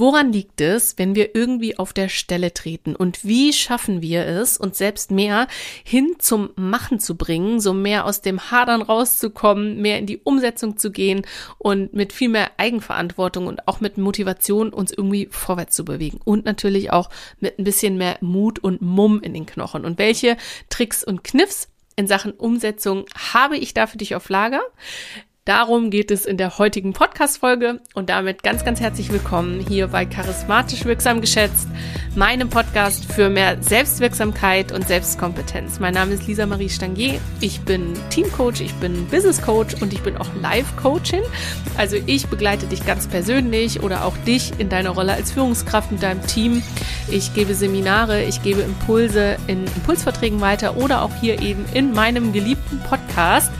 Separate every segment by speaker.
Speaker 1: Woran liegt es, wenn wir irgendwie auf der Stelle treten? Und wie schaffen wir es, uns selbst mehr hin zum Machen zu bringen, so mehr aus dem Hadern rauszukommen, mehr in die Umsetzung zu gehen und mit viel mehr Eigenverantwortung und auch mit Motivation uns irgendwie vorwärts zu bewegen und natürlich auch mit ein bisschen mehr Mut und Mumm in den Knochen. Und welche Tricks und Kniffs in Sachen Umsetzung habe ich da für dich auf Lager? Darum geht es in der heutigen Podcast-Folge und damit ganz, ganz herzlich willkommen hier bei Charismatisch Wirksam Geschätzt, meinem Podcast für mehr Selbstwirksamkeit und Selbstkompetenz. Mein Name ist Lisa Marie Stangier. Ich bin Teamcoach, ich bin Business Coach und ich bin auch Life-Coachin. Also ich begleite dich ganz persönlich oder auch dich in deiner Rolle als Führungskraft mit deinem Team. Ich gebe Seminare, ich gebe Impulse in Impulsverträgen weiter oder auch hier eben in meinem geliebten Podcast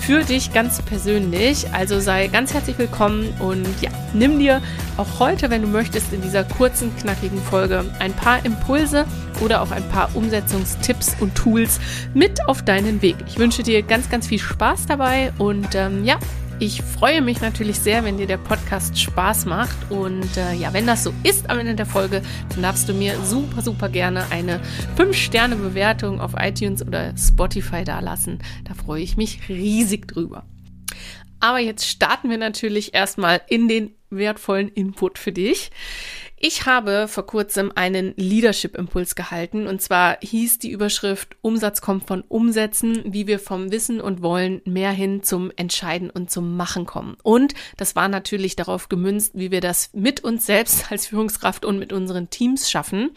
Speaker 1: für dich ganz persönlich. Also sei ganz herzlich willkommen und ja, nimm dir auch heute, wenn du möchtest, in dieser kurzen, knackigen Folge ein paar Impulse oder auch ein paar Umsetzungstipps und Tools mit auf deinen Weg. Ich wünsche dir ganz, ganz viel Spaß dabei und ähm, ja, ich freue mich natürlich sehr, wenn dir der Podcast Spaß macht. Und äh, ja, wenn das so ist am Ende der Folge, dann darfst du mir super, super gerne eine 5-Sterne-Bewertung auf iTunes oder Spotify dalassen. Da freue ich mich riesig drüber. Aber jetzt starten wir natürlich erstmal in den wertvollen Input für dich. Ich habe vor kurzem einen Leadership-Impuls gehalten und zwar hieß die Überschrift Umsatz kommt von Umsetzen, wie wir vom Wissen und Wollen mehr hin zum Entscheiden und zum Machen kommen. Und das war natürlich darauf gemünzt, wie wir das mit uns selbst als Führungskraft und mit unseren Teams schaffen.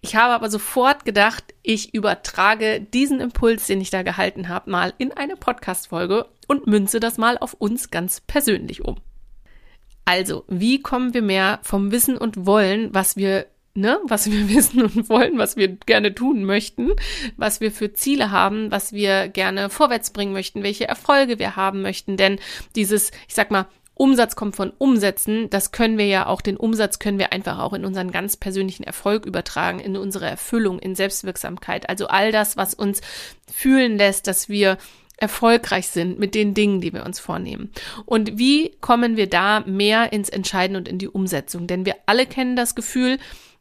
Speaker 1: Ich habe aber sofort gedacht, ich übertrage diesen Impuls, den ich da gehalten habe, mal in eine Podcast-Folge und münze das mal auf uns ganz persönlich um. Also, wie kommen wir mehr vom Wissen und Wollen, was wir Ne, was wir wissen und wollen, was wir gerne tun möchten, was wir für Ziele haben, was wir gerne vorwärts bringen möchten, welche Erfolge wir haben möchten. Denn dieses, ich sag mal, Umsatz kommt von Umsetzen, das können wir ja auch, den Umsatz können wir einfach auch in unseren ganz persönlichen Erfolg übertragen, in unsere Erfüllung, in Selbstwirksamkeit. Also all das, was uns fühlen lässt, dass wir erfolgreich sind mit den Dingen, die wir uns vornehmen. Und wie kommen wir da mehr ins Entscheiden und in die Umsetzung? Denn wir alle kennen das Gefühl,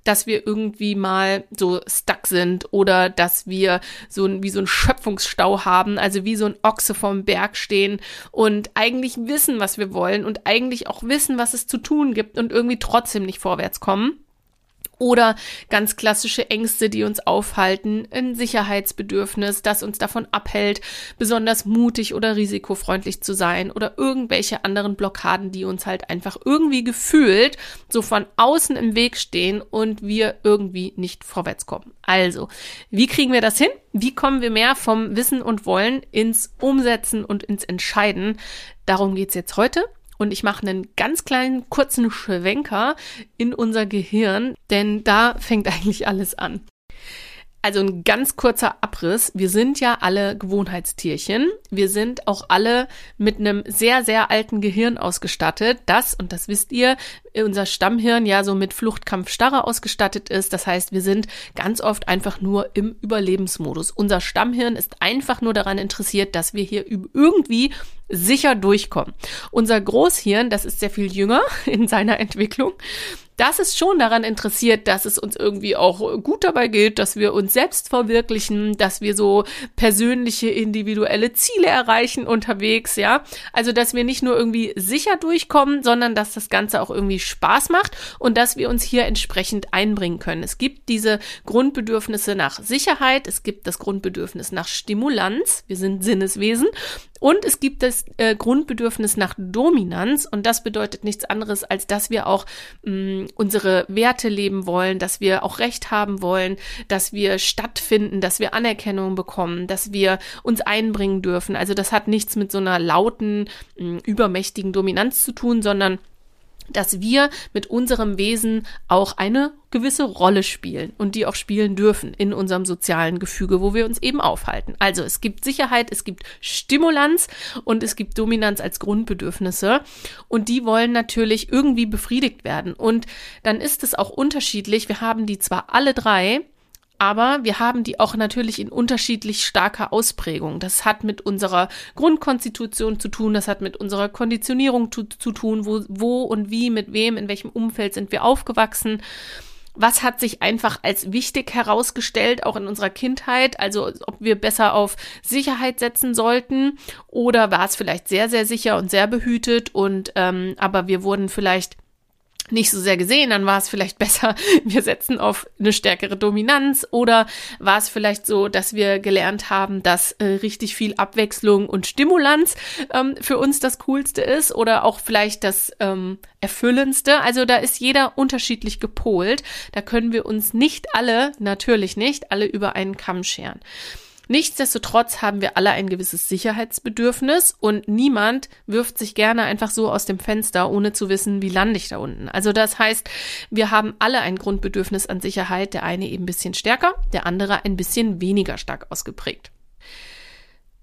Speaker 1: dass wir irgendwie mal so stuck sind oder dass wir so ein, wie so ein Schöpfungsstau haben, also wie so ein Ochse vom Berg stehen und eigentlich wissen, was wir wollen und eigentlich auch wissen, was es zu tun gibt und irgendwie trotzdem nicht vorwärts kommen. Oder ganz klassische Ängste, die uns aufhalten, ein Sicherheitsbedürfnis, das uns davon abhält, besonders mutig oder risikofreundlich zu sein oder irgendwelche anderen Blockaden, die uns halt einfach irgendwie gefühlt so von außen im Weg stehen und wir irgendwie nicht vorwärts kommen. Also, wie kriegen wir das hin? Wie kommen wir mehr vom Wissen und Wollen ins Umsetzen und ins Entscheiden? Darum geht's jetzt heute und ich mache einen ganz kleinen kurzen Schwenker in unser Gehirn, denn da fängt eigentlich alles an. Also ein ganz kurzer Abriss. Wir sind ja alle Gewohnheitstierchen. Wir sind auch alle mit einem sehr, sehr alten Gehirn ausgestattet. Das, und das wisst ihr, unser Stammhirn ja so mit Fluchtkampf starre ausgestattet ist. Das heißt, wir sind ganz oft einfach nur im Überlebensmodus. Unser Stammhirn ist einfach nur daran interessiert, dass wir hier irgendwie sicher durchkommen. Unser Großhirn, das ist sehr viel jünger in seiner Entwicklung, das ist schon daran interessiert, dass es uns irgendwie auch gut dabei geht, dass wir uns selbst verwirklichen, dass wir so persönliche, individuelle Ziele erreichen unterwegs, ja. Also, dass wir nicht nur irgendwie sicher durchkommen, sondern dass das Ganze auch irgendwie Spaß macht und dass wir uns hier entsprechend einbringen können. Es gibt diese Grundbedürfnisse nach Sicherheit, es gibt das Grundbedürfnis nach Stimulanz, wir sind Sinneswesen und es gibt das äh, Grundbedürfnis nach Dominanz und das bedeutet nichts anderes, als dass wir auch mh, mm, unsere Werte leben wollen, dass wir auch Recht haben wollen, dass wir stattfinden, dass wir Anerkennung bekommen, dass wir uns einbringen dürfen. Also das hat nichts mit so einer lauten, mh, mm, übermächtigen Dominanz zu tun, sondern dass wir mit unserem Wesen auch eine gewisse Rolle spielen und die auch spielen dürfen in unserem sozialen Gefüge, wo wir uns eben aufhalten. Also es gibt Sicherheit, es gibt Stimulanz und es gibt Dominanz als Grundbedürfnisse und die wollen natürlich irgendwie befriedigt werden. Und dann ist es auch unterschiedlich. Wir haben die zwar alle drei, aber wir haben die auch natürlich in unterschiedlich starker Ausprägung. Das hat mit unserer Grundkonstitution zu tun, das hat mit unserer Konditionierung zu, zu tun, wo, wo und wie, mit wem, in welchem Umfeld sind wir aufgewachsen. Was hat sich einfach als wichtig herausgestellt, auch in unserer Kindheit? Also ob wir besser auf Sicherheit setzen sollten oder war es vielleicht sehr, sehr sicher und sehr behütet und ähm, aber wir wurden vielleicht nicht so sehr gesehen, dann war es vielleicht besser, wir setzen auf eine stärkere Dominanz oder war es vielleicht so, dass wir gelernt haben, dass äh, richtig viel Abwechslung und Stimulanz ähm, für uns das Coolste ist oder auch vielleicht das ähm, Erfüllendste. Also da ist jeder unterschiedlich gepolt. Da können wir uns nicht alle, natürlich nicht, alle über einen Kamm scheren. Nichtsdestotrotz haben wir alle ein gewisses Sicherheitsbedürfnis und niemand wirft sich gerne einfach so aus dem Fenster, ohne zu wissen, wie lande ich da unten. Also das heißt, wir haben alle ein Grundbedürfnis an Sicherheit, der eine eben ein bisschen stärker, der andere ein bisschen weniger stark ausgeprägt.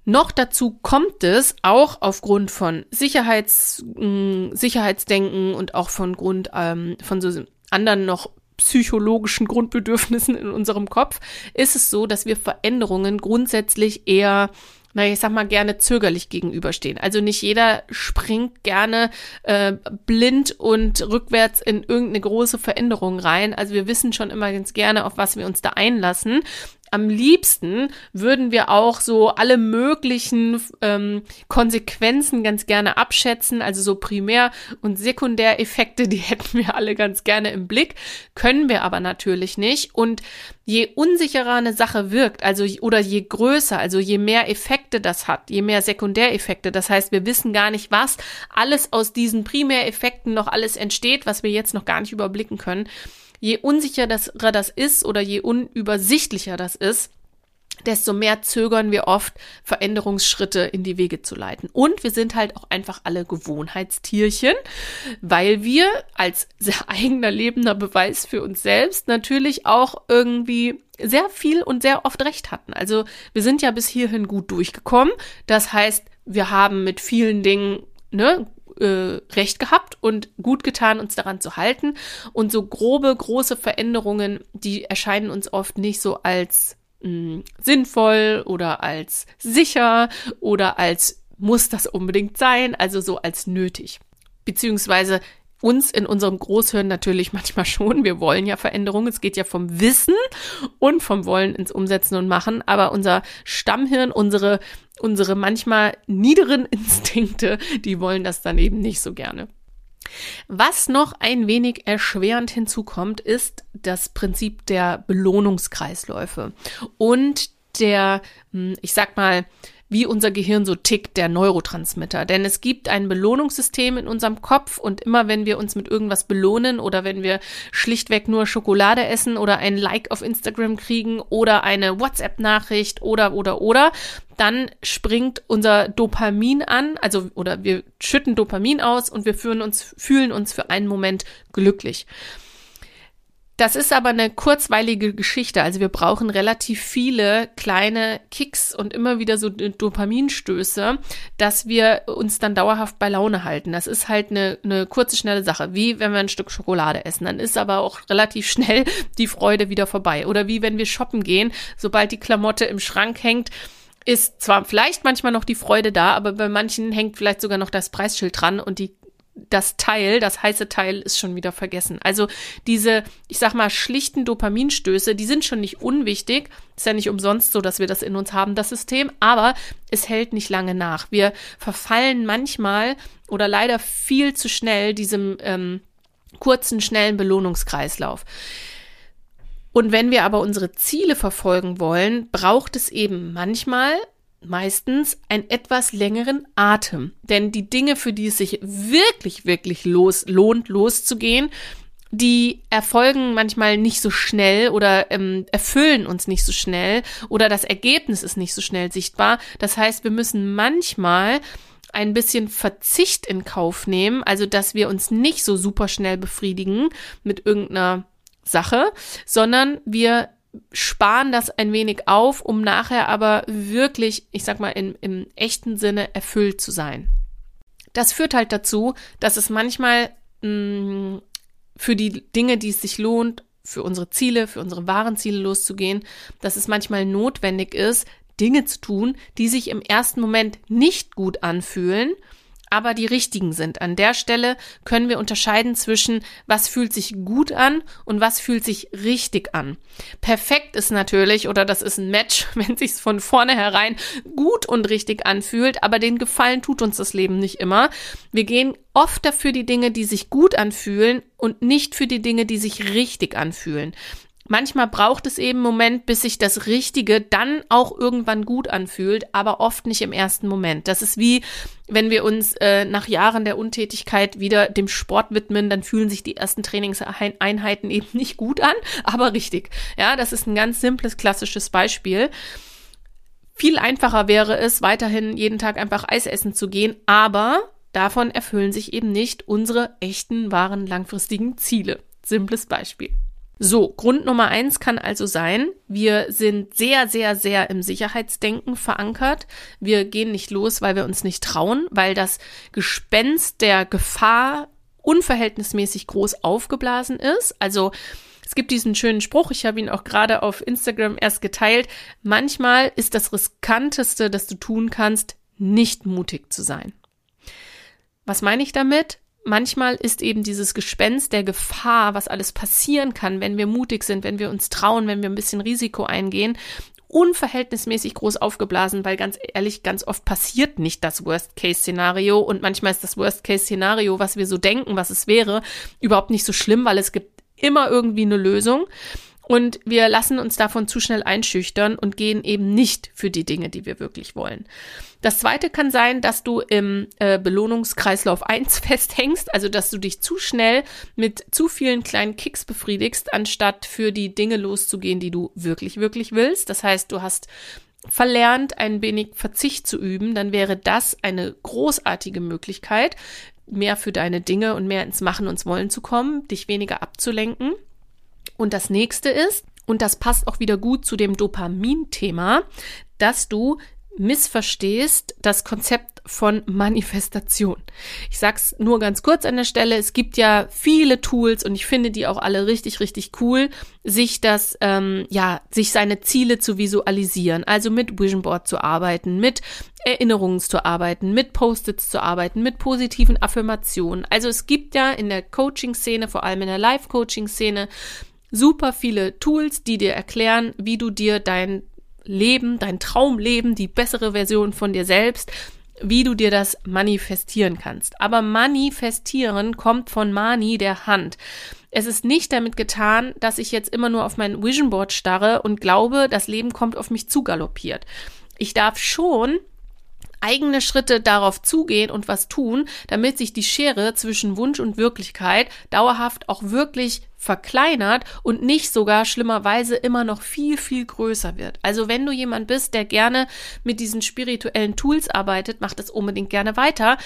Speaker 1: Noch dazu kommt es auch aufgrund von Sicherheits, mh, Sicherheitsdenken und auch von Grund ähm, von so anderen noch psychologischen Grundbedürfnissen in unserem Kopf, ist es so, dass wir Veränderungen grundsätzlich eher naja, ich sag mal, gerne zögerlich gegenüberstehen. Also nicht jeder springt gerne äh, blind und rückwärts in irgendeine große Veränderung rein. Also wir wissen schon immer ganz gerne, auf was wir uns da einlassen am liebsten würden wir auch so alle möglichen ähm, Konsequenzen ganz gerne abschätzen, also so Primär- und Sekundäreffekte, die hätten wir alle ganz gerne im Blick, können wir aber natürlich nicht. Und je unsicherer eine Sache wirkt, also oder je größer, also je mehr Effekte das hat, je mehr Sekundäreffekte, das heißt, wir wissen gar nicht, was alles aus diesen Primäreffekten noch alles entsteht, was wir jetzt noch gar nicht überblicken können je unsicherer das ist oder je unübersichtlicher das ist, desto mehr zögern wir oft, Veränderungsschritte in die Wege zu leiten. Und wir sind halt auch einfach alle Gewohnheitstierchen, weil wir als sehr eigener lebender Beweis für uns selbst natürlich auch irgendwie sehr viel und sehr oft recht hatten. Also wir sind ja bis hierhin gut durchgekommen. Das heißt, wir haben mit vielen Dingen ne, äh, recht gehabt und gut getan, uns daran zu halten. Und so grobe, große Veränderungen, die erscheinen uns oft nicht so als mh, hm, sinnvoll oder als sicher oder als muss das unbedingt sein, also so als nötig. Beziehungsweise uns in unserem Großhirn natürlich manchmal schon. Wir wollen ja Veränderungen. Es geht ja vom Wissen und vom Wollen ins Umsetzen und Machen. Aber unser Stammhirn, unsere, unsere manchmal niederen Instinkte, die wollen das dann eben nicht so gerne. Was noch ein wenig erschwerend hinzukommt, ist das Prinzip der Belohnungskreisläufe und der, hm, ich sag mal, wie unser Gehirn so tickt, der Neurotransmitter. Denn es gibt ein Belohnungssystem in unserem Kopf und immer wenn wir uns mit irgendwas belohnen oder wenn wir schlichtweg nur Schokolade essen oder ein Like auf Instagram kriegen oder eine WhatsApp-Nachricht oder, oder, oder, dann springt unser Dopamin an, also, oder wir schütten Dopamin aus und wir fühlen uns, fühlen uns für einen Moment glücklich. Das ist aber eine kurzweilige Geschichte. Also wir brauchen relativ viele kleine Kicks und immer wieder so Dopaminstöße, dass wir uns dann dauerhaft bei Laune halten. Das ist halt eine, eine kurze, schnelle Sache. Wie wenn wir ein Stück Schokolade essen. Dann ist aber auch relativ schnell die Freude wieder vorbei. Oder wie wenn wir shoppen gehen, sobald die Klamotte im Schrank hängt, ist zwar vielleicht manchmal noch die Freude da, aber bei manchen hängt vielleicht sogar noch das Preisschild dran und die das Teil, das heiße Teil ist schon wieder vergessen. Also diese, ich sag mal, schlichten Dopaminstöße, die sind schon nicht unwichtig. Ist ja nicht umsonst so, dass wir das in uns haben, das System, aber es hält nicht lange nach. Wir verfallen manchmal oder leider viel zu schnell diesem ähm, kurzen, schnellen Belohnungskreislauf. Und wenn wir aber unsere Ziele verfolgen wollen, braucht es eben manchmal meistens einen etwas längeren Atem. Denn die Dinge, für die es sich wirklich, wirklich los, lohnt, loszugehen, die erfolgen manchmal nicht so schnell oder ähm, erfüllen uns nicht so schnell oder das Ergebnis ist nicht so schnell sichtbar. Das heißt, wir müssen manchmal ein bisschen Verzicht in Kauf nehmen, also dass wir uns nicht so super schnell befriedigen mit irgendeiner Sache, sondern wir sparen das ein wenig auf, um nachher aber wirklich, ich sag mal, in, im echten Sinne erfüllt zu sein. Das führt halt dazu, dass es manchmal mh, mm, für die Dinge, die es sich lohnt, für unsere Ziele, für unsere wahren Ziele loszugehen, dass es manchmal notwendig ist, Dinge zu tun, die sich im ersten Moment nicht gut anfühlen, aber die richtigen sind. An der Stelle können wir unterscheiden zwischen, was fühlt sich gut an und was fühlt sich richtig an. Perfekt ist natürlich, oder das ist ein Match, wenn sich's von vornherein gut und richtig anfühlt, aber den Gefallen tut uns das Leben nicht immer. Wir gehen oft dafür die Dinge, die sich gut anfühlen und nicht für die Dinge, die sich richtig anfühlen. Manchmal braucht es eben einen Moment, bis sich das Richtige dann auch irgendwann gut anfühlt, aber oft nicht im ersten Moment. Das ist wie, wenn wir uns äh, nach Jahren der Untätigkeit wieder dem Sport widmen, dann fühlen sich die ersten Trainingseinheiten eben nicht gut an, aber richtig. Ja, das ist ein ganz simples, klassisches Beispiel. Viel einfacher wäre es, weiterhin jeden Tag einfach Eis essen zu gehen, aber davon erfüllen sich eben nicht unsere echten, wahren, langfristigen Ziele. Simples Beispiel. So, Grund Nummer eins kann also sein, wir sind sehr, sehr, sehr im Sicherheitsdenken verankert. Wir gehen nicht los, weil wir uns nicht trauen, weil das Gespenst der Gefahr unverhältnismäßig groß aufgeblasen ist. Also es gibt diesen schönen Spruch, ich habe ihn auch gerade auf Instagram erst geteilt. Manchmal ist das riskanteste, das du tun kannst, nicht mutig zu sein. Was meine ich damit? Manchmal ist eben dieses Gespenst der Gefahr, was alles passieren kann, wenn wir mutig sind, wenn wir uns trauen, wenn wir ein bisschen Risiko eingehen, unverhältnismäßig groß aufgeblasen, weil ganz ehrlich, ganz oft passiert nicht das Worst-Case-Szenario und manchmal ist das Worst-Case-Szenario, was wir so denken, was es wäre, überhaupt nicht so schlimm, weil es gibt immer irgendwie eine Lösung. Und wir lassen uns davon zu schnell einschüchtern und gehen eben nicht für die Dinge, die wir wirklich wollen. Das zweite kann sein, dass du im äh, Belohnungskreislauf 1 festhängst, also dass du dich zu schnell mit zu vielen kleinen Kicks befriedigst, anstatt für die Dinge loszugehen, die du wirklich, wirklich willst. Das heißt, du hast verlernt, ein wenig Verzicht zu üben, dann wäre das eine großartige Möglichkeit, mehr für deine Dinge und mehr ins Machen und Wollen zu kommen, dich weniger abzulenken. Und das nächste ist, und das passt auch wieder gut zu dem Dopamin-Thema, dass du missverstehst das Konzept von Manifestation. Ich sag's nur ganz kurz an der Stelle. Es gibt ja viele Tools und ich finde die auch alle richtig, richtig cool, sich das, ähm, ja, sich seine Ziele zu visualisieren. Also mit Vision Board zu arbeiten, mit Erinnerungen zu arbeiten, mit Post-its zu arbeiten, mit positiven Affirmationen. Also es gibt ja in der Coaching-Szene, vor allem in der Live-Coaching-Szene, super viele Tools, die dir erklären, wie du dir dein Leben, dein Traumleben, die bessere Version von dir selbst, wie du dir das manifestieren kannst. Aber manifestieren kommt von Mani, der Hand. Es ist nicht damit getan, dass ich jetzt immer nur auf mein Vision Board starre und glaube, das Leben kommt auf mich zugaloppiert. Ich darf schon eigene Schritte darauf zugehen und was tun, damit sich die Schere zwischen Wunsch und Wirklichkeit dauerhaft auch wirklich verkleinert und nicht sogar schlimmerweise immer noch viel, viel größer wird. Also wenn du jemand bist, der gerne mit diesen spirituellen Tools arbeitet, mach das unbedingt gerne weiter.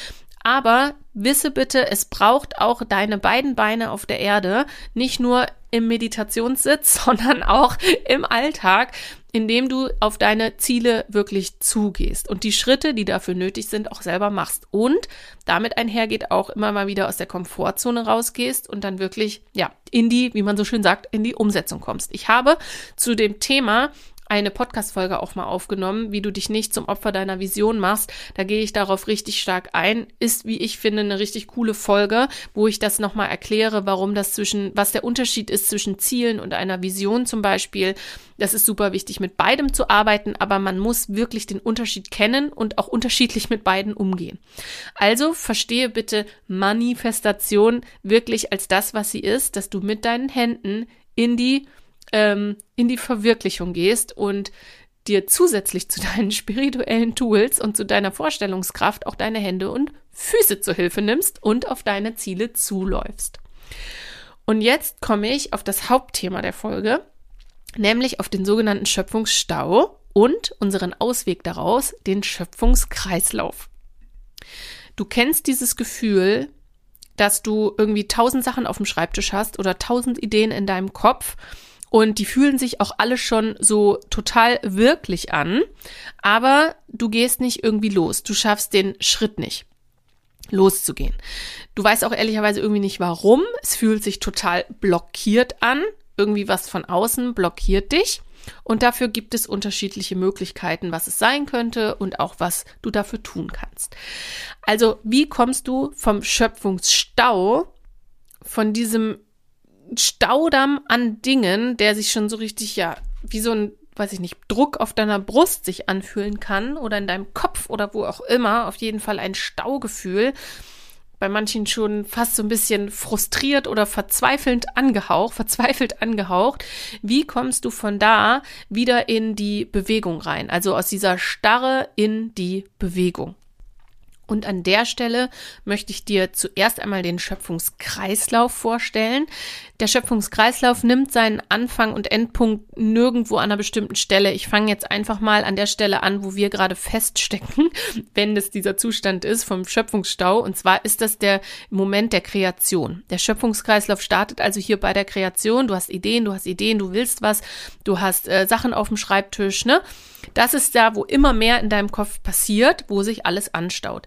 Speaker 1: Aber wisse bitte, es braucht auch deine beiden Beine auf der Erde, nicht nur im Meditationssitz, sondern auch im Alltag, indem du auf deine Ziele wirklich zugehst und die Schritte, die dafür nötig sind, auch selber machst. Und damit einhergeht auch immer mal wieder aus der Komfortzone rausgehst und dann wirklich, ja, in die, wie man so schön sagt, in die Umsetzung kommst. Ich habe zu dem Thema eine Podcast-Folge auch mal aufgenommen, wie du dich nicht zum Opfer deiner Vision machst. Da gehe ich darauf richtig stark ein. Ist, wie ich finde, eine richtig coole Folge, wo ich das nochmal erkläre, warum das zwischen, was der Unterschied ist zwischen Zielen und einer Vision zum Beispiel. Das ist super wichtig, mit beidem zu arbeiten, aber man muss wirklich den Unterschied kennen und auch unterschiedlich mit beiden umgehen. Also verstehe bitte Manifestation wirklich als das, was sie ist, dass du mit deinen Händen in die ähm, in die Verwirklichung gehst und dir zusätzlich zu deinen spirituellen Tools und zu deiner Vorstellungskraft auch deine Hände und Füße zur Hilfe nimmst und auf deine Ziele zuläufst. Und jetzt komme ich auf das Hauptthema der Folge, nämlich auf den sogenannten Schöpfungsstau und unseren Ausweg daraus, den Schöpfungskreislauf. Du kennst dieses Gefühl, dass du irgendwie tausend Sachen auf dem Schreibtisch hast oder tausend Ideen in deinem Kopf und die fühlen sich auch alle schon so total wirklich an, aber du gehst nicht irgendwie los. Du schaffst den Schritt nicht, loszugehen. Du weißt auch ehrlicherweise irgendwie nicht warum. Es fühlt sich total blockiert an. irgendwie was von außen blockiert dich. Und dafür gibt es unterschiedliche Möglichkeiten, was es sein könnte und auch was du dafür tun kannst. Also, wie kommst du vom Schöpfungsstau, von diesem Staudamm an Dingen, der sich schon so richtig, ja, wie so ein, weiß ich nicht, Druck auf deiner Brust sich anfühlen kann oder in deinem Kopf oder wo auch immer, auf jeden Fall ein Staugefühl, bei manchen schon fast so ein bisschen frustriert oder verzweifelnd angehaucht, verzweifelt angehaucht. Wie kommst du von da wieder in die Bewegung rein? Also aus dieser Starre in die Bewegung. Und an der Stelle möchte ich dir zuerst einmal den Schöpfungskreislauf vorstellen. Der Schöpfungskreislauf nimmt seinen Anfang und Endpunkt nirgendwo an einer bestimmten Stelle. Ich fange jetzt einfach mal an der Stelle an, wo wir gerade feststecken, wenn es dieser Zustand ist vom Schöpfungsstau. Und zwar ist das der Moment der Kreation. Der Schöpfungskreislauf startet also hier bei der Kreation. Du hast Ideen, du hast Ideen, du willst was, du hast äh, Sachen auf dem Schreibtisch, ne? Das ist da, wo immer mehr in deinem Kopf passiert, wo sich alles anstaut.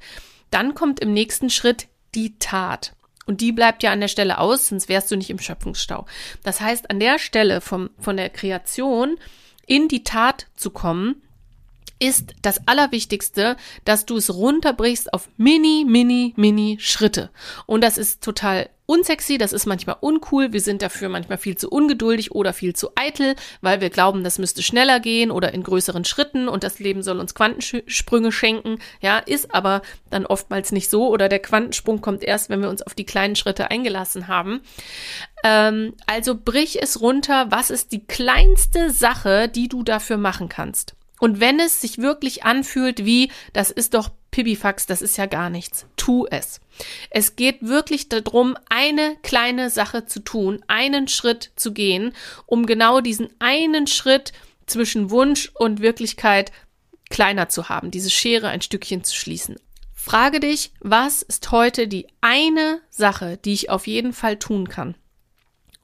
Speaker 1: Dann kommt im nächsten Schritt die Tat. Und die bleibt ja an der Stelle aus, sonst wärst du nicht im Schöpfungsstau. Das heißt, an der Stelle vom, von der Kreation in die Tat zu kommen, ist das Allerwichtigste, dass du es runterbrichst auf mini, mini, mini Schritte. Und das ist total unsexy, das ist manchmal uncool, wir sind dafür manchmal viel zu ungeduldig oder viel zu eitel, weil wir glauben, das müsste schneller gehen oder in größeren Schritten und das Leben soll uns Quantensprünge schenken. Ja, ist aber dann oftmals nicht so oder der Quantensprung kommt erst, wenn wir uns auf die kleinen Schritte eingelassen haben. Ähm, also brich es runter, was ist die kleinste Sache, die du dafür machen kannst. Und wenn es sich wirklich anfühlt wie, das ist doch Pipifax, das ist ja gar nichts, tu es. Es geht wirklich darum, eine kleine Sache zu tun, einen Schritt zu gehen, um genau diesen einen Schritt zwischen Wunsch und Wirklichkeit kleiner zu haben, diese Schere ein Stückchen zu schließen. Frage dich, was ist heute die eine Sache, die ich auf jeden Fall tun kann?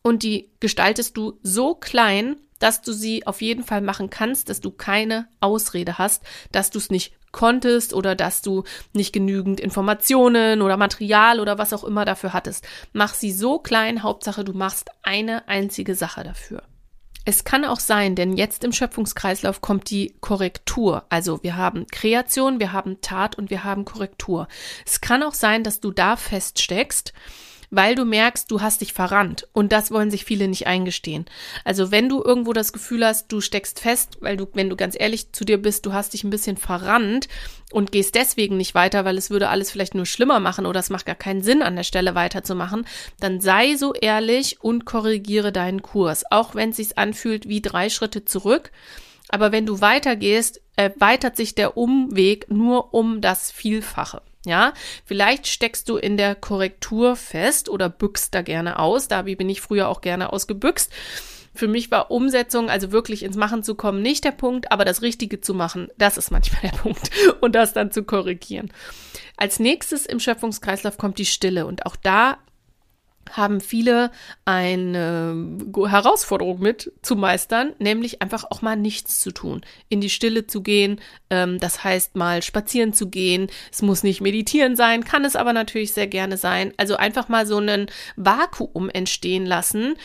Speaker 1: Und die gestaltest du so klein, dass du sie auf jeden Fall machen kannst, dass du keine Ausrede hast, dass du es nicht konntest oder dass du nicht genügend Informationen oder Material oder was auch immer dafür hattest. Mach sie so klein, Hauptsache du machst eine einzige Sache dafür. Es kann auch sein, denn jetzt im Schöpfungskreislauf kommt die Korrektur. Also wir haben Kreation, wir haben Tat und wir haben Korrektur. Es kann auch sein, dass du da feststeckst weil du merkst, du hast dich verrannt. Und das wollen sich viele nicht eingestehen. Also wenn du irgendwo das Gefühl hast, du steckst fest, weil du, wenn du ganz ehrlich zu dir bist, du hast dich ein bisschen verrannt und gehst deswegen nicht weiter, weil es würde alles vielleicht nur schlimmer machen oder es macht gar keinen Sinn, an der Stelle weiterzumachen, dann sei so ehrlich und korrigiere deinen Kurs. Auch wenn es sich anfühlt wie drei Schritte zurück. Aber wenn du weitergehst, erweitert sich der Umweg nur um das Vielfache. Ja, vielleicht steckst du in der Korrektur fest oder bückst da gerne aus. Da bin ich früher auch gerne ausgebüxt. Für mich war Umsetzung, also wirklich ins Machen zu kommen, nicht der Punkt, aber das Richtige zu machen, das ist manchmal der Punkt und das dann zu korrigieren. Als nächstes im Schöpfungskreislauf kommt die Stille und auch da haben viele eine Herausforderung mit zu meistern, nämlich einfach auch mal nichts zu tun, in die Stille zu gehen, ähm, das heißt mal spazieren zu gehen. Es muss nicht meditieren sein, kann es aber natürlich sehr gerne sein. Also einfach mal so einen Vakuum entstehen lassen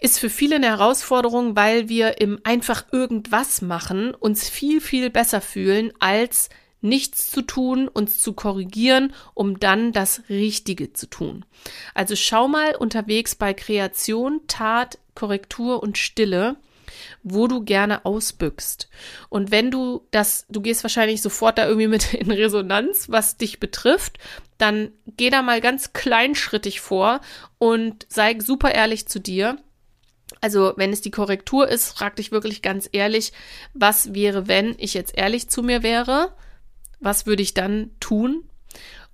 Speaker 1: ist für viele eine Herausforderung, weil wir im einfach irgendwas machen uns viel, viel besser fühlen als nichts zu tun, uns zu korrigieren, um dann das Richtige zu tun. Also schau mal unterwegs bei Kreation, Tat, Korrektur und Stille, wo du gerne ausbückst. Und wenn du das, du gehst wahrscheinlich sofort da irgendwie mit in Resonanz, was dich betrifft, dann geh da mal ganz kleinschrittig vor und sei super ehrlich zu dir. Also, wenn es die Korrektur ist, frag dich wirklich ganz ehrlich, was wäre, wenn ich jetzt ehrlich zu mir wäre? Was würde ich dann tun?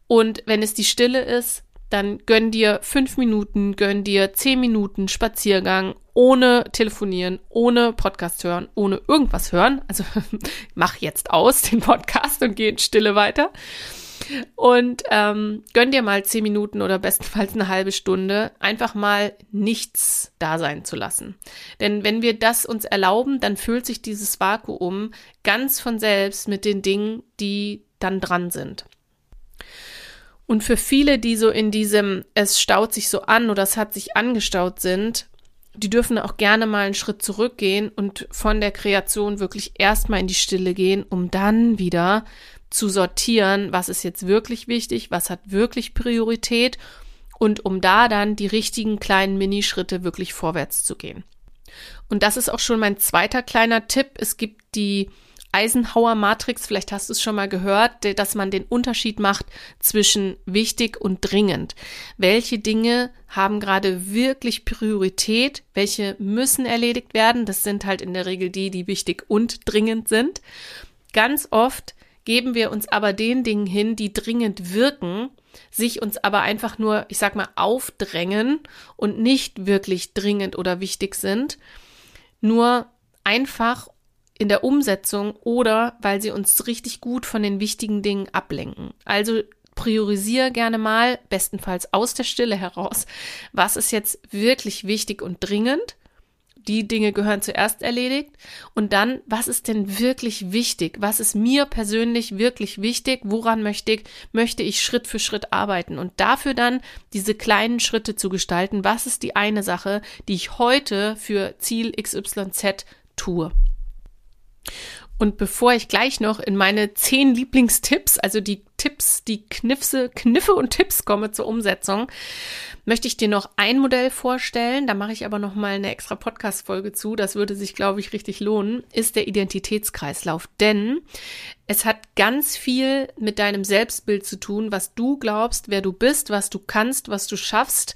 Speaker 1: Und wenn es die Stille ist, dann gönn dir fünf Minuten, gönn dir zehn Minuten Spaziergang ohne telefonieren, ohne Podcast hören, ohne irgendwas hören. Also mach jetzt aus den Podcast und geh in Stille weiter. Und ähm, gönn dir mal zehn Minuten oder bestenfalls eine halbe Stunde, einfach mal nichts da sein zu lassen. Denn wenn wir das uns erlauben, dann füllt sich dieses Vakuum ganz von selbst mit den Dingen, die dann dran sind. Und für viele, die so in diesem, es staut sich so an oder es hat sich angestaut sind, die dürfen auch gerne mal einen Schritt zurückgehen und von der Kreation wirklich erstmal in die Stille gehen, um dann wieder zu sortieren, was ist jetzt wirklich wichtig, was hat wirklich Priorität und um da dann die richtigen kleinen Minischritte wirklich vorwärts zu gehen. Und das ist auch schon mein zweiter kleiner Tipp. Es gibt die Eisenhower Matrix, vielleicht hast du es schon mal gehört, dass man den Unterschied macht zwischen wichtig und dringend. Welche Dinge haben gerade wirklich Priorität? Welche müssen erledigt werden? Das sind halt in der Regel die, die wichtig und dringend sind. Ganz oft geben wir uns aber den Dingen hin, die dringend wirken, sich uns aber einfach nur, ich sag mal, aufdrängen und nicht wirklich dringend oder wichtig sind, nur einfach in der Umsetzung oder weil sie uns richtig gut von den wichtigen Dingen ablenken. Also priorisiere gerne mal, bestenfalls aus der Stille heraus, was ist jetzt wirklich wichtig und dringend. Die Dinge gehören zuerst erledigt. Und dann, was ist denn wirklich wichtig? Was ist mir persönlich wirklich wichtig? Woran möchte ich, möchte ich Schritt für Schritt arbeiten? Und dafür dann diese kleinen Schritte zu gestalten. Was ist die eine Sache, die ich heute für Ziel XYZ tue? Und bevor ich gleich noch in meine zehn Lieblingstipps, also die Tipps, die Kniffse, Kniffe und Tipps komme zur Umsetzung, möchte ich dir noch ein Modell vorstellen. Da mache ich aber noch mal eine extra Podcast-Folge zu. Das würde sich, glaube ich, richtig lohnen. Ist der Identitätskreislauf. Denn es hat ganz viel mit deinem Selbstbild zu tun, was du glaubst, wer du bist, was du kannst, was du schaffst,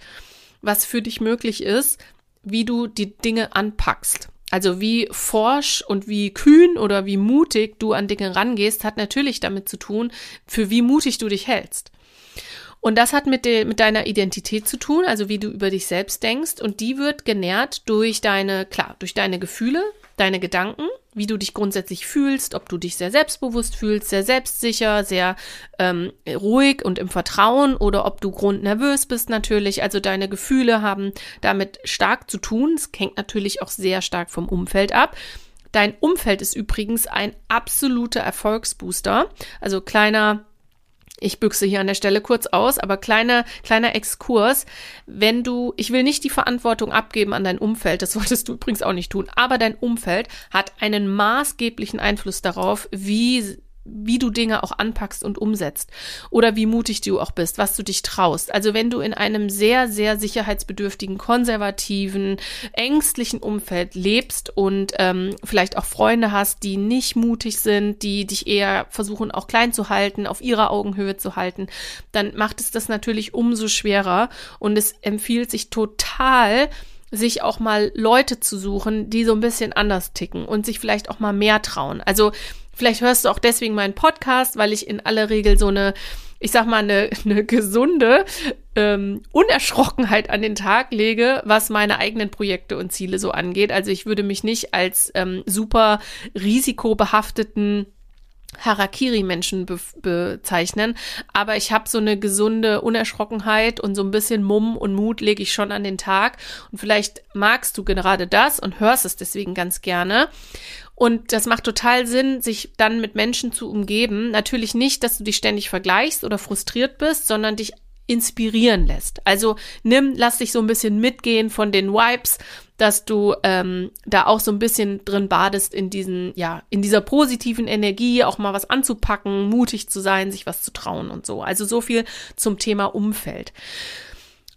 Speaker 1: was für dich möglich ist, wie du die Dinge anpackst. Also wie forsch und wie kühn oder wie mutig du an Dinge rangehst, hat natürlich damit zu tun, für wie mutig du dich hältst. Und das hat mit, de, mit deiner Identität zu tun, also wie du über dich selbst denkst. Und die wird genährt durch deine, klar, durch deine Gefühle, deine Gedanken, wie du dich grundsätzlich fühlst, ob du dich sehr selbstbewusst fühlst, sehr selbstsicher, sehr ähm, ruhig und im Vertrauen oder ob du grundnervös bist natürlich. Also deine Gefühle haben damit stark zu tun. Es hängt natürlich auch sehr stark vom Umfeld ab. Dein Umfeld ist übrigens ein absoluter Erfolgsbooster. Also kleiner ich büchse hier an der Stelle kurz aus, aber kleiner, kleiner Exkurs. Wenn du, ich will nicht die Verantwortung abgeben an dein Umfeld, das solltest du übrigens auch nicht tun, aber dein Umfeld hat einen maßgeblichen Einfluss darauf, wie wie du Dinge auch anpackst und umsetzt oder wie mutig du auch bist, was du dich traust. Also wenn du in einem sehr, sehr sicherheitsbedürftigen, konservativen, ängstlichen Umfeld lebst und ähm, vielleicht auch Freunde hast, die nicht mutig sind, die dich eher versuchen auch klein zu halten, auf ihrer Augenhöhe zu halten, dann macht es das natürlich umso schwerer und es empfiehlt sich total, sich auch mal Leute zu suchen, die so ein bisschen anders ticken und sich vielleicht auch mal mehr trauen. Also Vielleicht hörst du auch deswegen meinen Podcast, weil ich in aller Regel so eine, ich sag mal, eine, eine gesunde ähm, Unerschrockenheit an den Tag lege, was meine eigenen Projekte und Ziele so angeht. Also ich würde mich nicht als ähm, super risikobehafteten Harakiri-Menschen be bezeichnen, aber ich habe so eine gesunde Unerschrockenheit und so ein bisschen Mumm und Mut lege ich schon an den Tag. Und vielleicht magst du gerade das und hörst es deswegen ganz gerne und das macht total Sinn, sich dann mit Menschen zu umgeben. Natürlich nicht, dass du dich ständig vergleichst oder frustriert bist, sondern dich inspirieren lässt. Also nimm, lass dich so ein bisschen mitgehen von den Vibes, dass du ähm, da auch so ein bisschen drin badest in diesen, ja, in dieser positiven Energie, auch mal was anzupacken, mutig zu sein, sich was zu trauen und so. Also so viel zum Thema Umfeld.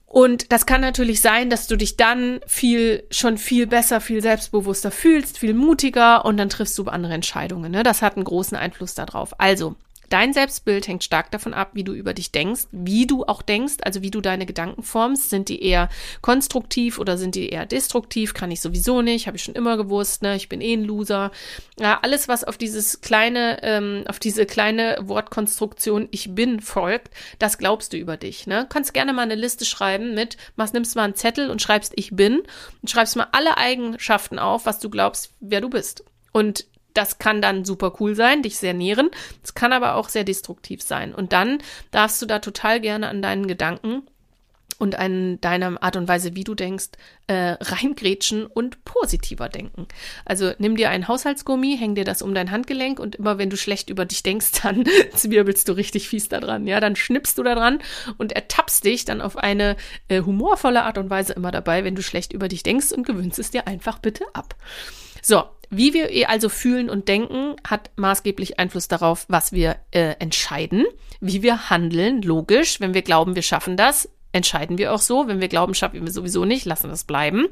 Speaker 1: Und das kann natürlich sein, dass du dich dann viel, schon viel besser, viel selbstbewusster fühlst, viel mutiger und dann triffst du andere Entscheidungen. Ne? Das hat einen großen Einfluss darauf. Also, Dein Selbstbild hängt stark davon ab, wie du über dich denkst, wie du auch denkst, also wie du deine Gedanken formst. Sind die eher konstruktiv oder sind die eher destruktiv? Kann ich sowieso nicht, habe ich schon immer gewusst, ne? Ich bin eh ein Loser. Ja, alles, was auf dieses kleine, ähm, auf diese kleine Wortkonstruktion ich bin folgt, das glaubst du über dich. Ne? Kannst gerne mal eine Liste schreiben mit, was nimmst mal einen Zettel und schreibst ich bin und schreibst mal alle Eigenschaften auf, was du glaubst, wer du bist. Und das kann dann super cool sein, dich sehr nähren. Es kann aber auch sehr destruktiv sein. Und dann darfst du da total gerne an deinen Gedanken und an deiner Art und Weise, wie du denkst, äh, reingrätschen und positiver denken. Also nimm dir einen Haushaltsgummi, häng dir das um dein Handgelenk und immer wenn du schlecht über dich denkst, dann zwirbelst du richtig fies da dran. Ja, dann schnippst du da dran und ertappst dich dann auf eine äh, humorvolle Art und Weise immer dabei, wenn du schlecht über dich denkst und gewöhnst es dir einfach bitte ab. So, wie wir eh also fühlen und denken, hat maßgeblich Einfluss darauf, was wir äh, entscheiden, wie wir handeln. Logisch, wenn wir glauben, wir schaffen das, entscheiden wir auch so. Wenn wir glauben, schaffen wir sowieso nicht, lassen wir es bleiben.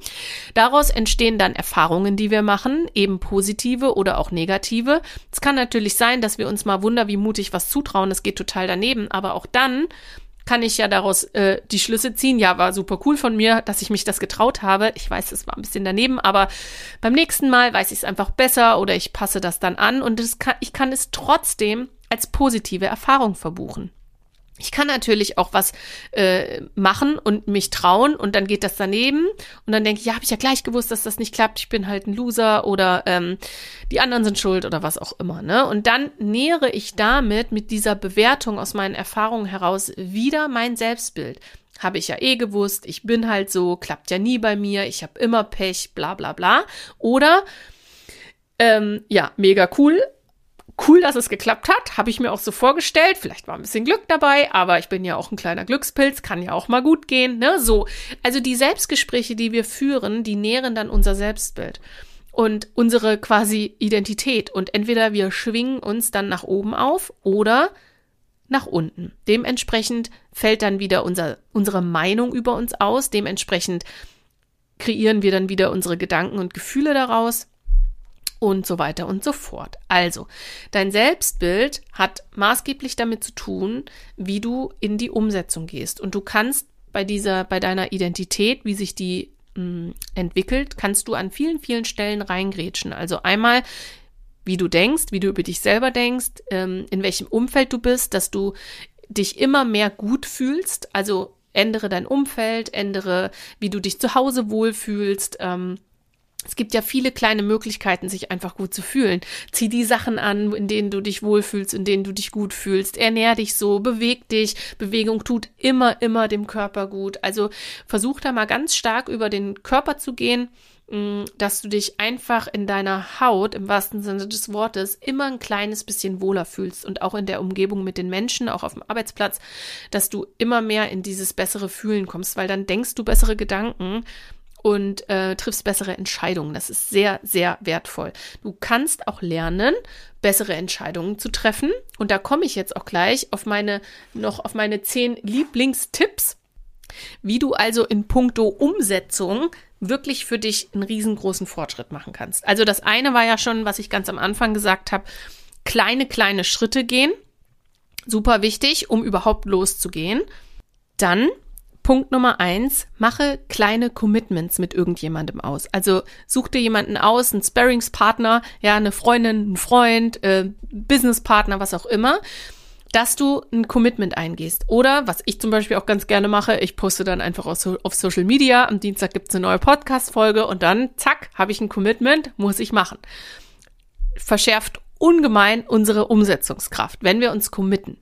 Speaker 1: Daraus entstehen dann Erfahrungen, die wir machen, eben positive oder auch negative. Es kann natürlich sein, dass wir uns mal wunder wie mutig was zutrauen, das geht total daneben, aber auch dann kann ich ja daraus äh, die Schlüsse ziehen. Ja, war super cool von mir, dass ich mich das getraut habe. Ich weiß, es war ein bisschen daneben, aber beim nächsten Mal weiß ich es einfach besser oder ich passe das dann an und kann, ich kann es trotzdem als positive Erfahrung verbuchen. Ich kann natürlich auch was äh, machen und mich trauen und dann geht das daneben und dann denke ich, ja, habe ich ja gleich gewusst, dass das nicht klappt. Ich bin halt ein Loser oder ähm, die anderen sind schuld oder was auch immer. Ne? Und dann nähere ich damit mit dieser Bewertung aus meinen Erfahrungen heraus wieder mein Selbstbild. Habe ich ja eh gewusst, ich bin halt so, klappt ja nie bei mir, ich habe immer Pech, bla bla bla. Oder ähm, ja, mega cool, cool, dass es geklappt hat. Habe ich mir auch so vorgestellt. Vielleicht war ein bisschen Glück dabei, aber ich bin ja auch ein kleiner Glückspilz, kann ja auch mal gut gehen. Ne? So. Also die Selbstgespräche, die wir führen, die nähren dann unser Selbstbild und unsere quasi Identität. Und entweder wir schwingen uns dann nach oben auf oder nach unten. Dementsprechend fällt dann wieder unser, unsere Meinung über uns aus. Dementsprechend kreieren wir dann wieder unsere Gedanken und Gefühle daraus und so weiter und so fort. Also, dein Selbstbild hat maßgeblich damit zu tun, wie du in die Umsetzung gehst. Und du kannst bei dieser, bei deiner Identität, wie sich die mh, hm, entwickelt, kannst du an vielen, vielen Stellen reingrätschen. Also einmal, wie du denkst, wie du über dich selber denkst, ähm, in welchem Umfeld du bist, dass du dich immer mehr gut fühlst. Also ändere dein Umfeld, ändere, wie du dich zu Hause wohlfühlst. Ähm, es gibt ja viele kleine Möglichkeiten, sich einfach gut zu fühlen. Zieh die Sachen an, in denen du dich wohlfühlst, in denen du dich gut fühlst. Ernähr dich so, beweg dich. Bewegung tut immer, immer dem Körper gut. Also versuch da mal ganz stark über den Körper zu gehen, mm, dass du dich einfach in deiner Haut, im wahrsten Sinne des Wortes, immer ein kleines bisschen wohler fühlst und auch in der Umgebung mit den Menschen, auch auf dem Arbeitsplatz, dass du immer mehr in dieses bessere Fühlen kommst, weil dann denkst du bessere Gedanken und äh, triffst bessere Entscheidungen. Das ist sehr, sehr wertvoll. Du kannst auch lernen, bessere Entscheidungen zu treffen. Und da komme ich jetzt auch gleich auf meine, noch auf meine zehn Lieblingstipps, wie du also in puncto Umsetzung wirklich für dich einen riesengroßen Fortschritt machen kannst. Also das eine war ja schon, was ich ganz am Anfang gesagt habe, kleine, kleine Schritte gehen. Super wichtig, um überhaupt loszugehen. Dann Punkt Nummer eins, mache kleine Commitments mit irgendjemandem aus. Also such dir jemanden aus, einen Sparringspartner, ja, eine Freundin, einen Freund, äh, Businesspartner, was auch immer, dass du ein Commitment eingehst. Oder, was ich zum Beispiel auch ganz gerne mache, ich poste dann einfach auf, auf Social Media, am Dienstag gibt's eine neue Podcast-Folge und dann, zack, habe ich ein Commitment, muss ich machen. Verschärft ungemein unsere Umsetzungskraft, wenn wir uns committen.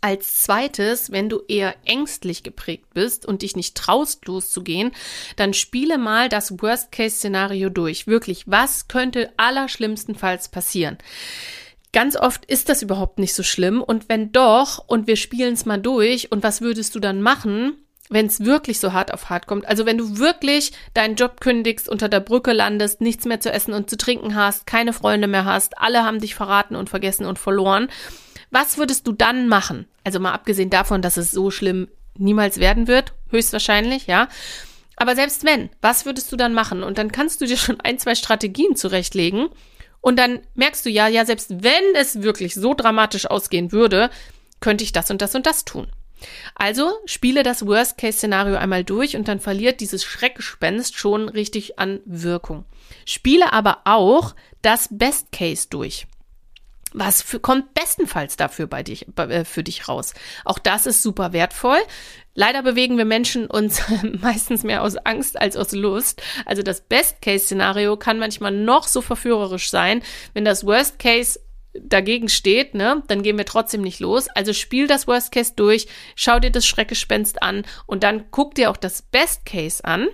Speaker 1: Als zweites, wenn du eher ängstlich geprägt bist und dich nicht traust loszugehen, dann spiele mal das Worst-Case-Szenario durch. Wirklich, was könnte allerschlimmstenfalls passieren? Ganz oft ist das überhaupt nicht so schlimm und wenn doch und wir spielen es mal durch und was würdest du dann machen? wenn es wirklich so hart auf hart kommt, also wenn du wirklich deinen Job kündigst, unter der Brücke landest, nichts mehr zu essen und zu trinken hast, keine Freunde mehr hast, alle haben dich verraten und vergessen und verloren, was würdest du dann machen? Also mal abgesehen davon, dass es so schlimm niemals werden wird, höchstwahrscheinlich, ja. Aber selbst wenn, was würdest du dann machen? Und dann kannst du dir schon ein, zwei Strategien zurechtlegen. Und dann merkst du ja, ja, selbst wenn es wirklich so dramatisch ausgehen würde, könnte ich das und das und das tun. Also spiele das Worst-Case-Szenario einmal durch und dann verliert dieses Schreckgespenst schon richtig an Wirkung. Spiele aber auch das Best-Case durch. Was für, kommt bestenfalls dafür bei dich, äh, für dich raus? Auch das ist super wertvoll. Leider bewegen wir Menschen uns meistens mehr aus Angst als aus Lust. Also das Best-Case-Szenario kann manchmal noch so verführerisch sein. Wenn das Worst-Case dagegen steht, ne, dann gehen wir trotzdem nicht los. Also spiel das Worst Case durch, schau dir das Schreckgespenst an und dann guck dir auch das Best Case an.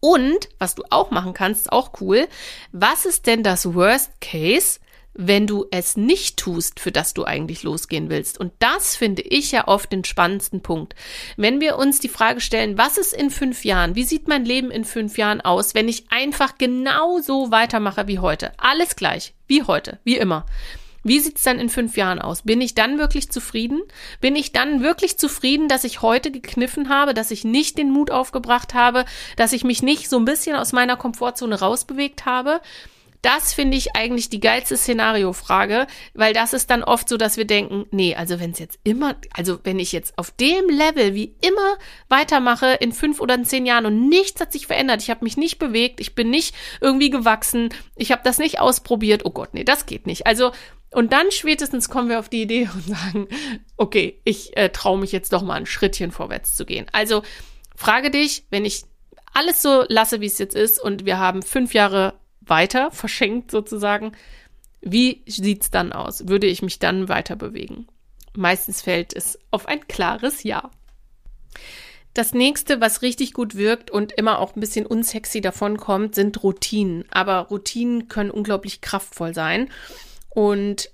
Speaker 1: Und was du auch machen kannst, auch cool. Was ist denn das Worst Case, wenn du es nicht tust, für das du eigentlich losgehen willst. Und das finde ich ja oft den spannendsten Punkt. Wenn wir uns die Frage stellen, was ist in fünf Jahren? Wie sieht mein Leben in fünf Jahren aus, wenn ich einfach genau so weitermache wie heute? Alles gleich, wie heute, wie immer. Wie sieht's dann in fünf Jahren aus? Bin ich dann wirklich zufrieden? Bin ich dann wirklich zufrieden, dass ich heute gekniffen habe, dass ich nicht den Mut aufgebracht habe, dass ich mich nicht so ein bisschen aus meiner Komfortzone rausbewegt habe? Das finde ich eigentlich die geilste Szenariofrage, weil das ist dann oft so, dass wir denken, nee, also wenn es jetzt immer, also wenn ich jetzt auf dem Level wie immer weitermache in fünf oder in zehn Jahren und nichts hat sich verändert, ich habe mich nicht bewegt, ich bin nicht irgendwie gewachsen, ich habe das nicht ausprobiert, oh Gott, nee, das geht nicht. Also und dann spätestens kommen wir auf die Idee und sagen, okay, ich äh, traue mich jetzt doch mal ein Schrittchen vorwärts zu gehen. Also frage dich, wenn ich alles so lasse, wie es jetzt ist und wir haben fünf Jahre weiter, verschenkt sozusagen. Wie sieht's dann aus? Würde ich mich dann weiter bewegen? Meistens fällt es auf ein klares Ja. Das nächste, was richtig gut wirkt und immer auch ein bisschen unsexy davonkommt, sind Routinen. Aber Routinen können unglaublich kraftvoll sein. Und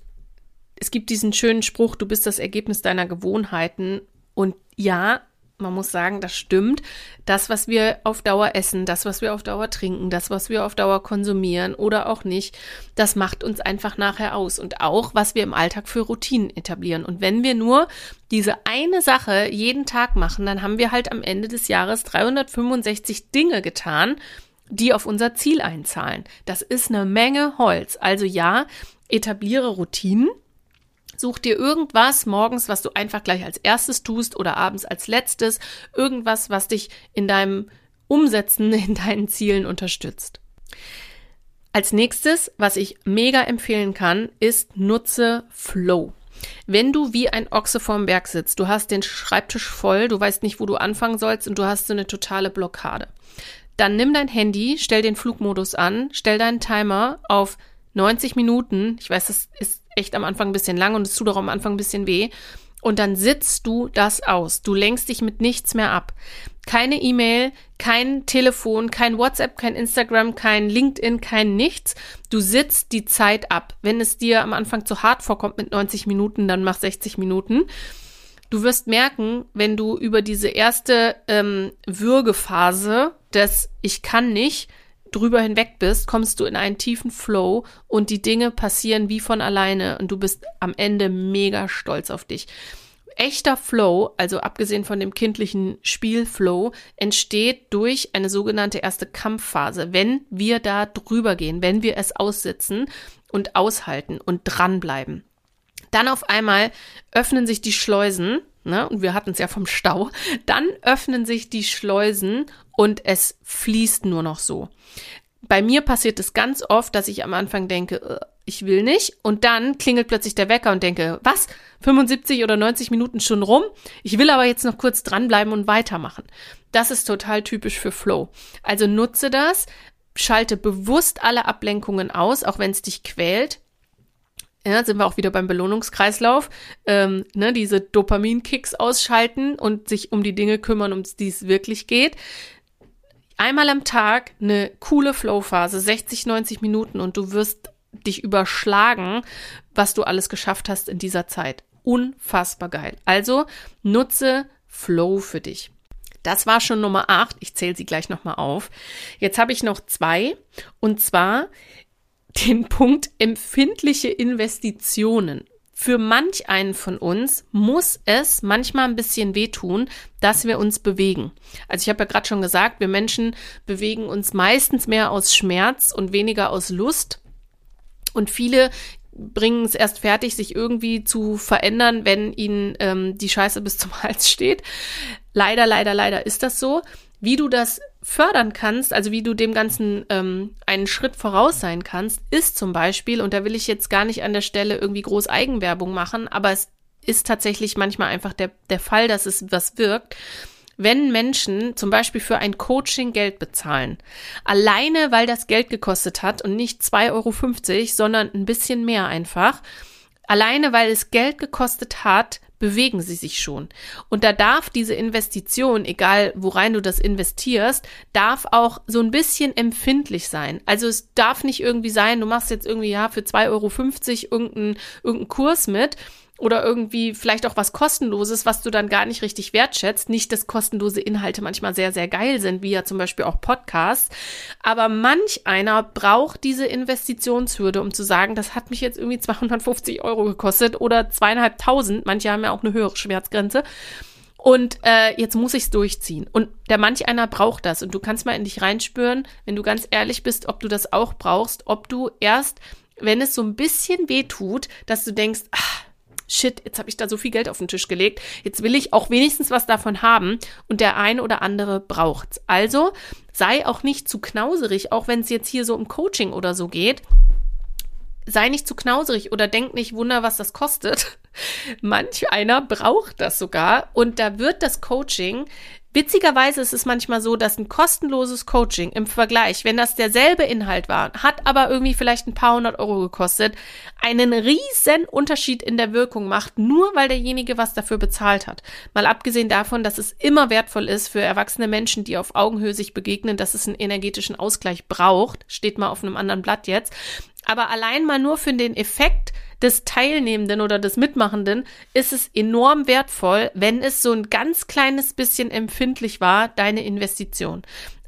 Speaker 1: es gibt diesen schönen Spruch, du bist das Ergebnis deiner Gewohnheiten. Und ja, man muss sagen, das stimmt. Das, was wir auf Dauer essen, das, was wir auf Dauer trinken, das, was wir auf Dauer konsumieren oder auch nicht, das macht uns einfach nachher aus. Und auch, was wir im Alltag für Routinen etablieren. Und wenn wir nur diese eine Sache jeden Tag machen, dann haben wir halt am Ende des Jahres 365 Dinge getan, die auf unser Ziel einzahlen. Das ist eine Menge Holz. Also ja, etabliere Routinen Such dir irgendwas morgens, was du einfach gleich als erstes tust oder abends als letztes. Irgendwas, was dich in deinem Umsetzen, in deinen Zielen unterstützt. Als nächstes, was ich mega empfehlen kann, ist nutze Flow. Wenn du wie ein Ochse vorm Berg sitzt, du hast den Schreibtisch voll, du weißt nicht, wo du anfangen sollst und du hast so eine totale Blockade. Dann nimm dein Handy, stell den Flugmodus an, stell deinen Timer auf 90 Minuten. Ich weiß, das ist echt am Anfang ein bisschen lang und es tut auch am Anfang ein bisschen weh. Und dann sitzt du das aus. Du lenkst dich mit nichts mehr ab. Keine E-Mail, kein Telefon, kein WhatsApp, kein Instagram, kein LinkedIn, kein nichts. Du sitzt die Zeit ab. Wenn es dir am Anfang zu hart vorkommt mit 90 Minuten, dann mach 60 Minuten. Du wirst merken, wenn du über diese erste ähm, Würgephase des Ich kann nicht drüber hinweg bist, kommst du in einen tiefen Flow und die Dinge passieren wie von alleine und du bist am Ende mega stolz auf dich. Echter Flow, also abgesehen von dem kindlichen Spielflow, entsteht durch eine sogenannte erste Kampfphase, wenn wir da drüber gehen, wenn wir es aussitzen und aushalten und dranbleiben. Dann auf einmal öffnen sich die Schleusen, ne, und wir hatten es ja vom Stau, dann öffnen sich die Schleusen und es fließt nur noch so. Bei mir passiert es ganz oft, dass ich am Anfang denke, äh, ich will nicht. Und dann klingelt plötzlich der Wecker und denke, was? 75 oder 90 Minuten schon rum? Ich will aber jetzt noch kurz dranbleiben und weitermachen. Das ist total typisch für Flow. Also nutze das, schalte bewusst alle Ablenkungen aus, auch wenn es dich quält. Ja, sind wir auch wieder beim Belohnungskreislauf. Ähm, ne, diese Dopaminkicks ausschalten und sich um die Dinge kümmern, um die es wirklich geht einmal am Tag eine coole Flow-Phase, 60, 90 Minuten und du wirst dich überschlagen, was du alles geschafft hast in dieser Zeit. Unfassbar geil. Also nutze Flow für dich. Das war schon Nummer 8. Ich zähle sie gleich nochmal auf. Jetzt habe ich noch zwei. Und zwar den Punkt empfindliche Investitionen. Für manch einen von uns muss es manchmal ein bisschen wehtun, dass wir uns bewegen. Also ich habe ja gerade schon gesagt, wir Menschen bewegen uns meistens mehr aus Schmerz und weniger aus Lust. Und viele bringen es erst fertig, sich irgendwie zu verändern, wenn ihnen ähm, die Scheiße bis zum Hals steht. Leider, leider, leider ist das so. Wie du das fördern kannst, also wie du dem Ganzen ähm, einen Schritt voraus sein kannst, ist zum Beispiel, und da will ich jetzt gar nicht an der Stelle irgendwie groß Eigenwerbung machen, aber es ist tatsächlich manchmal einfach der, der Fall, dass es was wirkt, wenn Menschen zum Beispiel für ein Coaching Geld bezahlen. Alleine, weil das Geld gekostet hat und nicht 2,50 Euro, sondern ein bisschen mehr einfach. Alleine, weil es Geld gekostet hat, bewegen sie sich schon. Und da darf diese Investition, egal worein du das investierst, darf auch so ein bisschen empfindlich sein. Also es darf nicht irgendwie sein, du machst jetzt irgendwie ja für 2,50 Euro irgendeinen irgendein Kurs mit oder irgendwie vielleicht auch was kostenloses, was du dann gar nicht richtig wertschätzt. Nicht, dass kostenlose Inhalte manchmal sehr, sehr geil sind, wie ja zum Beispiel auch Podcasts. Aber manch einer braucht diese Investitionshürde, um zu sagen, das hat mich jetzt irgendwie 250 Euro gekostet oder zweieinhalbtausend. Manche haben ja auch eine höhere Schmerzgrenze. Und äh, jetzt muss ich es durchziehen. Und der manch einer braucht das. Und du kannst mal in dich reinspüren, wenn du ganz ehrlich bist, ob du das auch brauchst, ob du erst, wenn es so ein bisschen weh tut, dass du denkst, ach, shit, jetzt habe ich da so viel Geld auf den Tisch gelegt, jetzt will ich auch wenigstens was davon haben und der ein oder andere braucht's. Also sei auch nicht zu knauserig, auch wenn es jetzt hier so um Coaching oder so geht. Sei nicht zu knauserig oder denk nicht, wunder, was das kostet. Manch einer braucht das sogar und da wird das Coaching Witzigerweise ist es manchmal so, dass ein kostenloses Coaching im Vergleich, wenn das derselbe Inhalt war, hat aber irgendwie vielleicht ein paar hundert Euro gekostet, einen riesen Unterschied in der Wirkung macht, nur weil derjenige was dafür bezahlt hat. Mal abgesehen davon, dass es immer wertvoll ist für erwachsene Menschen, die auf Augenhöhe sich begegnen, dass es einen energetischen Ausgleich braucht, steht mal auf einem anderen Blatt jetzt. Aber allein mal nur für den Effekt, des Teilnehmenden oder des Mitmachenden ist es enorm wertvoll, wenn es so ein ganz kleines bisschen empfindlich war, deine Investition.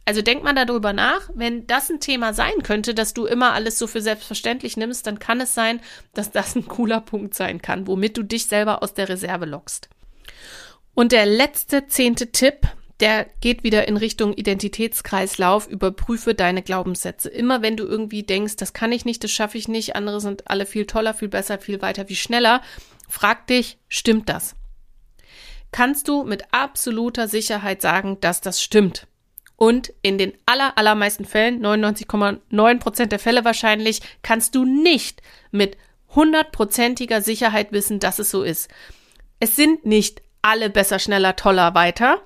Speaker 1: Also denk mal darüber nach, wenn das ein Thema sein könnte, dass du immer alles so für selbstverständlich nimmst, dann kann es sein, dass das ein cooler Punkt sein kann, womit du dich selber aus der Reserve lockst. Und der letzte zehnte Tipp, der geht wieder in Richtung Identitätskreislauf. Überprüfe deine Glaubenssätze. Immer wenn du irgendwie denkst, das kann ich nicht, das schaffe ich nicht, andere sind alle viel toller, viel besser, viel weiter, viel schneller, frag dich, stimmt das? Kannst du mit absoluter Sicherheit sagen, dass das stimmt? Und in den aller, allermeisten Fällen, 99,9 Prozent der Fälle wahrscheinlich, kannst du nicht mit hundertprozentiger Sicherheit wissen, dass es so ist. Es sind nicht alle besser, schneller, toller, weiter.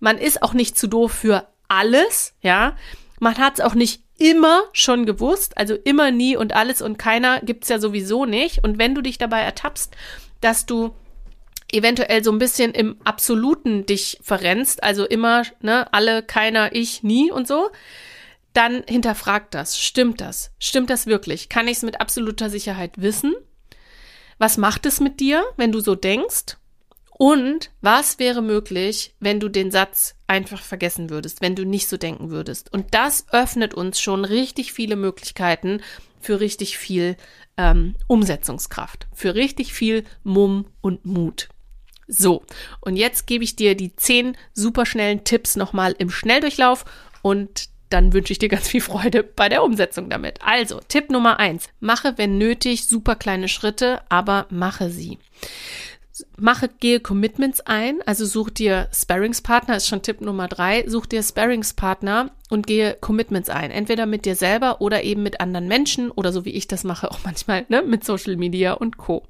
Speaker 1: Man ist auch nicht zu doof für alles, ja. Man hat es auch nicht immer schon gewusst, also immer nie und alles und keiner gibt's ja sowieso nicht. Und wenn du dich dabei ertappst, dass du eventuell so ein bisschen im Absoluten dich verrennst, also immer, ne, alle, keiner, ich, nie und so, dann hinterfrag das. Stimmt das? Stimmt das wirklich? Kann ich es mit absoluter Sicherheit wissen? Was macht es mit dir, wenn du so denkst? Und was wäre möglich, wenn du den Satz einfach vergessen würdest, wenn du nicht so denken würdest? Und das öffnet uns schon richtig viele Möglichkeiten für richtig viel ähm, Umsetzungskraft, für richtig viel Mumm und Mut. So, und jetzt gebe ich dir die zehn superschnellen Tipps nochmal im Schnelldurchlauf und dann wünsche ich dir ganz viel Freude bei der Umsetzung damit. Also, Tipp Nummer eins. Mache, wenn nötig, super kleine Schritte, aber mache sie mache, gehe Commitments ein, also such dir Sparringspartner, ist schon Tipp Nummer drei, such dir Sparringspartner und gehe Commitments ein. Entweder mit dir selber oder eben mit anderen Menschen oder so wie ich das mache, auch manchmal ne, mit Social Media und Co.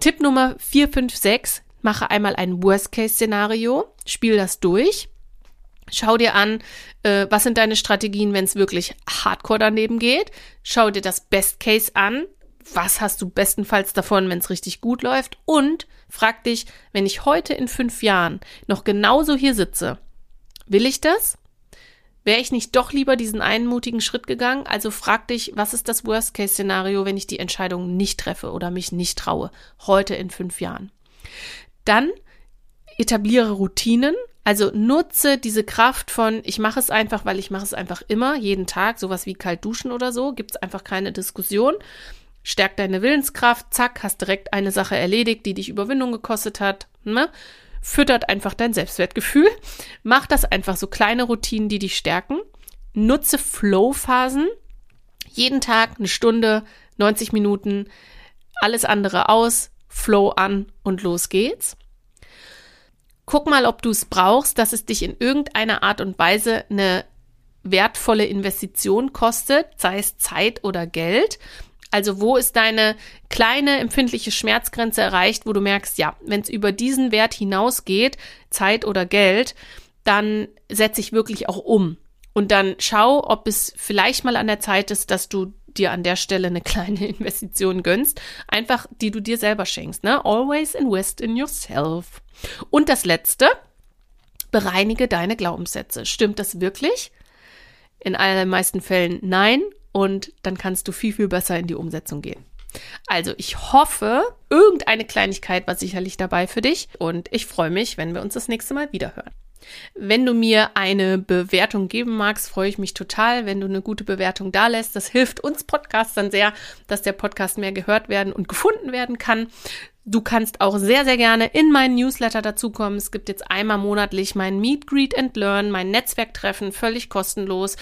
Speaker 1: Tipp Nummer vier, fünf, sechs, mache einmal ein Worst-Case-Szenario, spiel das durch. Schau dir an, äh, was sind deine Strategien, wenn es wirklich hardcore daneben geht. Schau dir das Best Case an was hast du bestenfalls davon, wenn es richtig gut läuft? Und frag dich, wenn ich heute in fünf Jahren noch genauso hier sitze, will ich das? Wäre ich nicht doch lieber diesen einmutigen Schritt gegangen? Also frag dich, was ist das Worst-Case-Szenario, wenn ich die Entscheidung nicht treffe oder mich nicht traue, heute in fünf Jahren? Dann etabliere Routinen, also nutze diese Kraft von, ich mache es einfach, weil ich mache es einfach immer, jeden Tag, sowas wie kalt duschen oder so, gibt es einfach keine Diskussion stärkt deine Willenskraft, zack, hast direkt eine Sache erledigt, die dich Überwindung gekostet hat. Ne? Füttert einfach dein Selbstwertgefühl. Mach das einfach so kleine Routinen, die dich stärken. Nutze Flow-Phasen. Jeden Tag eine Stunde, 90 Minuten, alles andere aus, Flow an und los geht's. Guck mal, ob du es brauchst, dass es dich in irgendeiner Art und Weise eine wertvolle Investition kostet, sei es Zeit oder Geld Also wo ist deine kleine empfindliche Schmerzgrenze erreicht, wo du merkst, ja, wenn es über diesen Wert hinausgeht, Zeit oder Geld, dann setze ich wirklich auch um. Und dann schau, ob es vielleicht mal an der Zeit ist, dass du dir an der Stelle eine kleine Investition gönnst, einfach die du dir selber schenkst. Ne? Always invest in yourself. Und das letzte, bereinige deine Glaubenssätze. Stimmt das wirklich? In allermeisten Fällen nein. Und dann kannst du viel, viel besser in die Umsetzung gehen. Also ich hoffe, irgendeine Kleinigkeit war sicherlich dabei für dich und ich freue mich, wenn wir uns das nächste Mal wieder hören. Wenn du mir eine Bewertung geben magst, freue ich mich total, wenn du eine gute Bewertung da lässt. Das hilft uns Podcastern sehr, dass der Podcast mehr gehört werden und gefunden werden kann. Du kannst auch sehr, sehr gerne in meinen Newsletter dazukommen. Es gibt jetzt einmal monatlich mein Meet, Greet and Learn, mein Netzwerktreffen, völlig kostenlos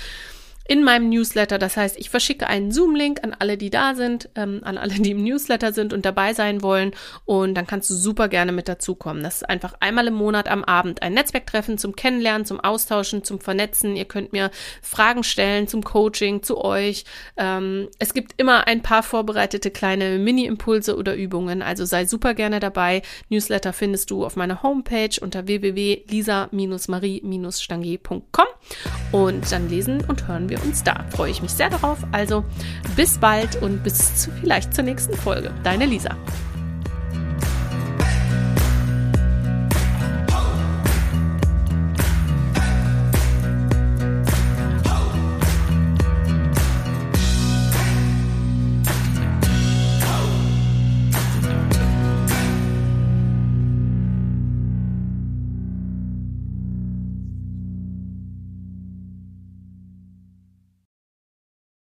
Speaker 1: in meinem Newsletter. Das heißt, ich verschicke einen Zoom-Link an alle, die da sind, ähm, an alle, die im Newsletter sind und dabei sein wollen. Und dann kannst du super gerne mit dazukommen. Das ist einfach einmal im Monat am Abend ein Netzwerktreffen zum Kennenlernen, zum Austauschen, zum Vernetzen. Ihr könnt mir Fragen stellen zum Coaching, zu euch. Ähm, es gibt immer ein paar vorbereitete kleine Mini-Impulse oder Übungen. Also sei super gerne dabei. Newsletter findest du auf meiner Homepage unter www.lisa-marie-stangier.com. Und dann lesen und hören wir uns da. Freue ich mich sehr darauf. Also bis bald und bis zu, vielleicht zur nächsten Folge. Deine Lisa.